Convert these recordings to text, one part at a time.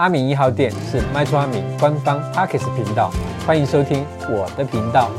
阿明一号店是卖厝阿明官方 Podcast 频道，欢迎收听我的频道。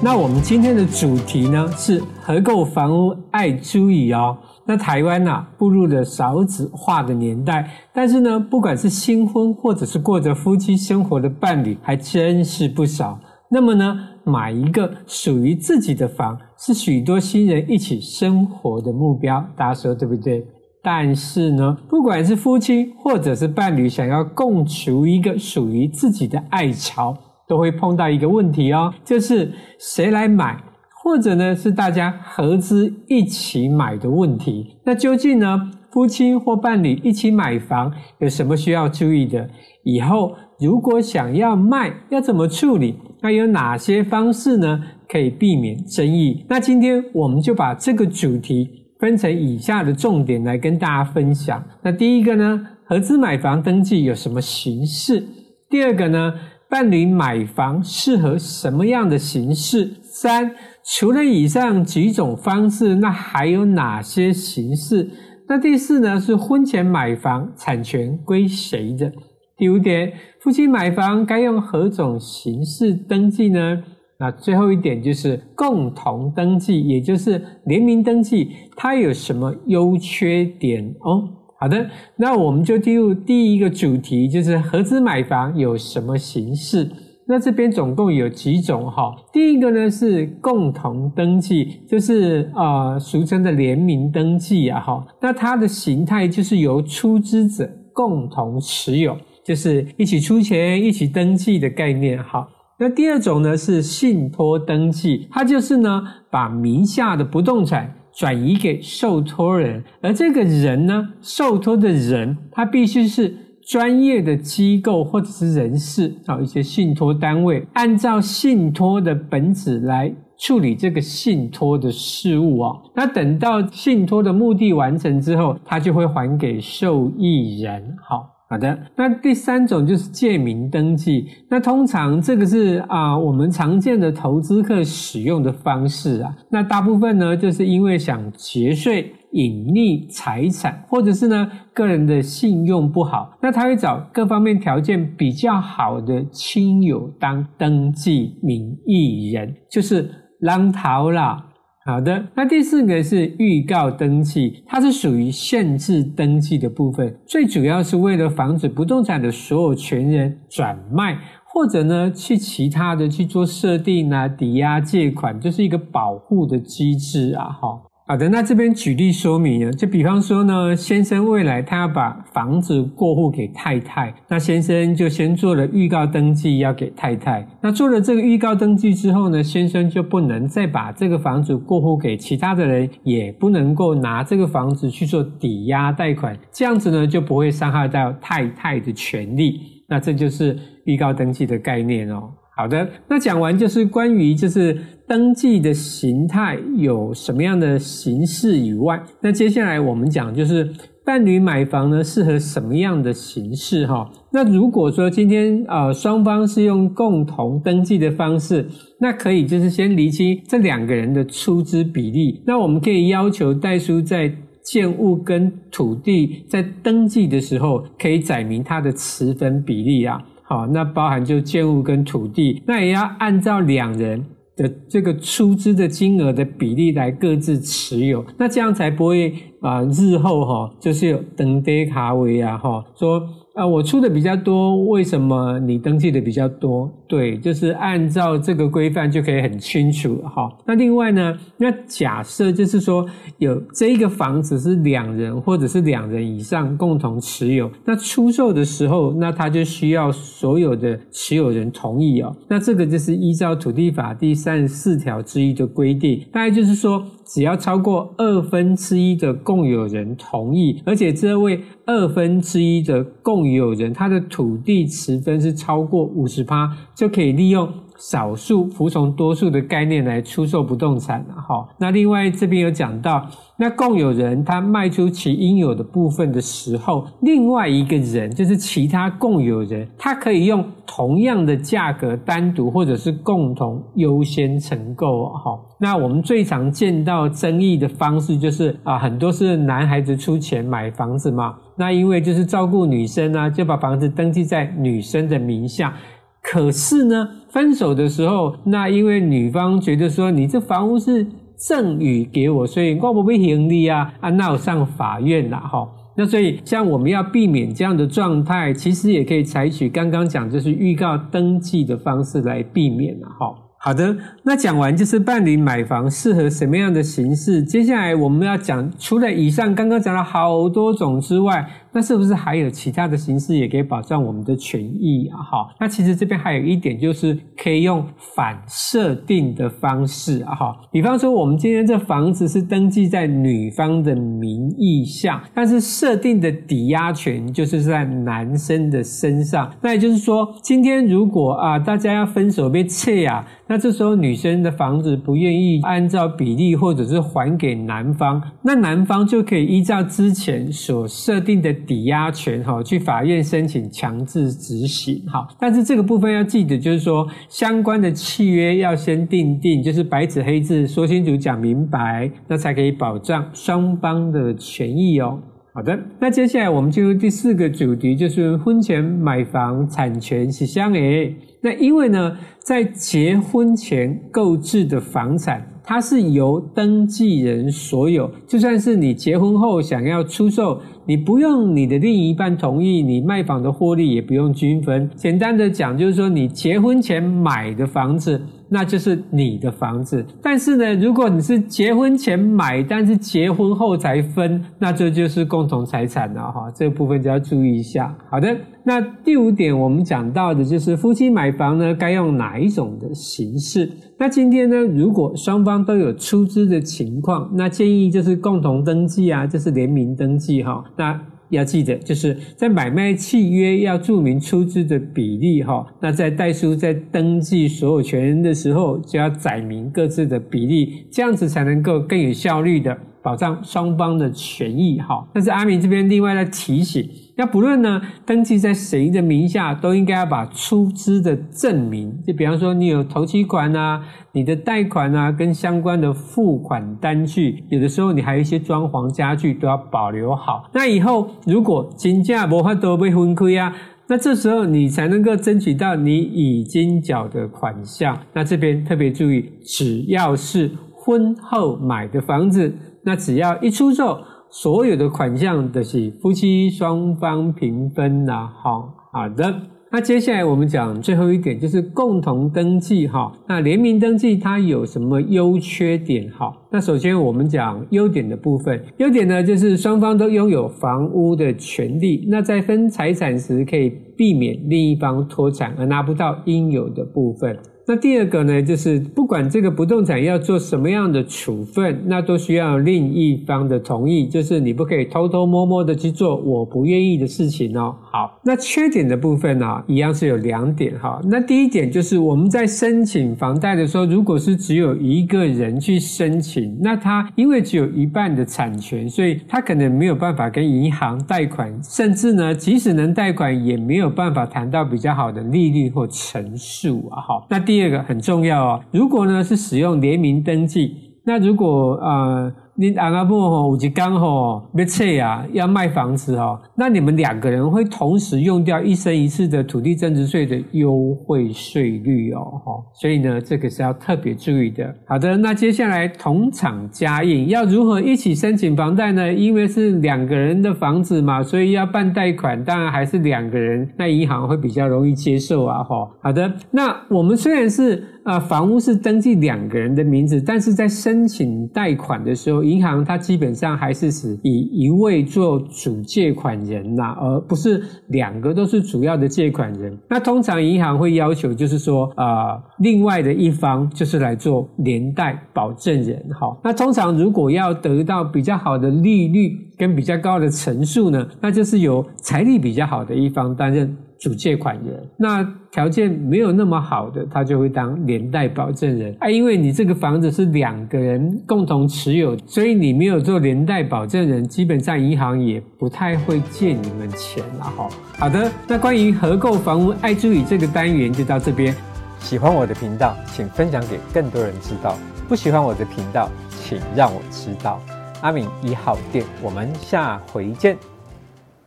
那我们今天的主题呢是合购房屋爱注意哦。那台湾呐、啊、步入了少子化的年代，但是呢，不管是新婚或者是过着夫妻生活的伴侣，还真是不少。那么呢，买一个属于自己的房，是许多新人一起生活的目标，大家说对不对？但是呢，不管是夫妻或者是伴侣，想要共处一个属于自己的爱巢，都会碰到一个问题哦，就是谁来买？或者呢，是大家合资一起买的问题。那究竟呢，夫妻或伴侣一起买房有什么需要注意的？以后如果想要卖，要怎么处理？那有哪些方式呢，可以避免争议？那今天我们就把这个主题分成以下的重点来跟大家分享。那第一个呢，合资买房登记有什么形式？第二个呢，伴侣买房适合什么样的形式？三，除了以上几种方式，那还有哪些形式？那第四呢，是婚前买房产权归谁的？第五点，夫妻买房该用何种形式登记呢？那最后一点就是共同登记，也就是联名登记，它有什么优缺点哦？好的，那我们就进入第一个主题，就是合资买房有什么形式？那这边总共有几种哈？第一个呢是共同登记，就是呃俗称的联名登记啊哈。那它的形态就是由出资者共同持有，就是一起出钱一起登记的概念哈。那第二种呢是信托登记，它就是呢把名下的不动产。转移给受托人，而这个人呢，受托的人，他必须是专业的机构或者是人士，啊，一些信托单位，按照信托的本质来处理这个信托的事务啊。那等到信托的目的完成之后，他就会还给受益人，好。好的，那第三种就是借名登记。那通常这个是啊、我们常见的投资客使用的方式啊。那大部分呢，就是因为想节税、隐匿财产，或者是呢个人的信用不好，那他会找各方面条件比较好的亲友当登记名义人，就是浪淘啦。好的，那第四个是预告登记，它是属于限制登记的部分，最主要是为了防止不动产的所有权人转卖，或者呢去其他的去做设定啊、抵押借款，就是一个保护的机制啊，哈。好的，那这边举例说明啊，就比方说呢，先生未来他要把房子过户给太太，那先生就先做了预告登记要给太太。那做了这个预告登记之后呢，先生就不能再把这个房子过户给其他的人，也不能够拿这个房子去做抵押贷款，这样子呢就不会伤害到太太的权利。那这就是预告登记的概念哦。好的，那讲完就是关于就是登记的形态有什么样的形式以外，那接下来我们讲就是伴侣买房呢适合什么样的形式哈？那如果说今天呃双方是用共同登记的方式，那可以就是先厘清这两个人的出资比例，那我们可以要求代书在建物跟土地在登记的时候可以载明它的持分比例啊。好，那包含就建物跟土地，那也要按照两人的这个出资的金额的比例来各自持有，那这样才不会啊、日后哈、就是有登跌卡位啊哈说。啊，我出的比较多，为什么你登记的比较多？对，就是按照这个规范就可以很清楚哈。那另外呢，那假设就是说有这一个房子是两人或者是两人以上共同持有，那出售的时候，那他就需要所有的持有人同意哦。那这个就是依照土地法第三十四条之一的规定，大概就是说。只要超过二分之一的共有人同意，而且这位二分之一的共有人他的土地持分是超过五十趴，就可以利用少数服从多数的概念来出售不动产了哈。那另外这边有讲到，那共有人他卖出其应有的部分的时候，另外一个人就是其他共有人，他可以用同样的价格单独或者是共同优先承购哈。那我们最常见到争议的方式就是啊，很多是男孩子出钱买房子嘛，那因为就是照顾女生啊，就把房子登记在女生的名下。可是呢，分手的时候，那因为女方觉得说你这房屋是赠与给我，所以我不会盈利啊，啊闹上法院了哈。那所以像我们要避免这样的状态，其实也可以采取刚刚讲就是预告登记的方式来避免了哈。好的，那讲完就是办理买房适合什么样的形式，接下来我们要讲，除了以上刚刚讲了好多种之外，那是不是还有其他的形式也可以保障我们的权益啊？哈，那其实这边还有一点就是可以用反设定的方式啊，哈，比方说我们今天这房子是登记在女方的名义下，但是设定的抵押权就是在男生的身上，那也就是说，今天如果啊大家要分手被撤啊。那这时候女生的房子不愿意按照比例或者是还给男方，那男方就可以依照之前所设定的抵押权哈，去法院申请强制执行哈。但是这个部分要记得，就是说相关的契约要先订定，就是白纸黑字说清楚讲明白，那才可以保障双方的权益哦。好的，那接下来我们进入第四个主题，就是婚前买房产权是相诶。那因为呢，在结婚前购置的房产，它是由登记人所有，就算是你结婚后想要出售，你不用你的另一半同意，你卖房的获利也不用均分。简单的讲，就是说你结婚前买的房子。那就是你的房子，但是呢，如果你是结婚前买，但是结婚后才分，那这就是共同财产了哈，这部分就要注意一下。好的，那第五点我们讲到的就是夫妻买房呢，该用哪一种的形式？那今天呢，如果双方都有出资的情况，那建议就是共同登记啊，就是联名登记哈，那。要记得，就是在买卖契约要注明出资的比例哈。那在代书在登记所有权人的时候，就要载明各自的比例，这样子才能够更有效率的保障双方的权益哈。但是阿明这边另外来提醒。那不论呢，登记在谁的名下，都应该要把出资的证明，就比方说你有头期款啊，你的贷款啊，跟相关的付款单据，有的时候你还有一些装潢家具都要保留好。那以后如果金价无法都被分亏啊，那这时候你才能够争取到你已经缴的款项。那这边特别注意，只要是婚后买的房子，那只要一出售。所有的款项都是夫妻双方平分啦，好好的。那接下来我们讲最后一点，就是共同登记哈。那联名登记它有什么优缺点？哈，那首先我们讲优点的部分，优点呢就是双方都拥有房屋的权利，那在分财产时可以避免另一方脱产而拿不到应有的部分。那第二个呢，就是不管这个不动产要做什么样的处分，那都需要另一方的同意，就是你不可以偷偷摸摸的去做我不愿意的事情哦。好，那缺点的部分呢，一样是有两点哈。那第一点就是我们在申请房贷的时候，如果是只有一个人去申请，那他因为只有一半的产权，所以他可能没有办法跟银行贷款，甚至呢，即使能贷款，也没有办法谈到比较好的利率或成数啊。好，那第第二个很重要啊，如果呢是使用联名登记，那如果啊。你阿阿婆吼，有一刚吼要撤啊，要卖房子哦，那你们两个人会同时用掉一生一次的土地增值税的优惠税率哦，吼，所以呢，这个是要特别注意的。好的，那接下来同厂加印要如何一起申请房贷呢？因为是两个人的房子嘛，所以要办贷款，当然还是两个人，那银行会比较容易接受啊，吼。好的，那我们虽然是啊房屋是登记两个人的名字，但是在申请贷款的时候。银行它基本上还是是以一位做主借款人呐、而不是两个都是主要的借款人。那通常银行会要求就是说，啊、另外的一方就是来做连带保证人。好，那通常如果要得到比较好的利率跟比较高的成数呢，那就是由财力比较好的一方担任主借款人。那条件没有那么好的，他就会当连带保证人啊。因为你这个房子是两个人共同持有，所以你没有做连带保证人，基本上银行也不太会借你们钱了哈。好的，那关于合购房屋爱注意这个单元就到这边。喜欢我的频道，请分享给更多人知道；不喜欢我的频道，请让我知道。阿敏一号店，我们下回见。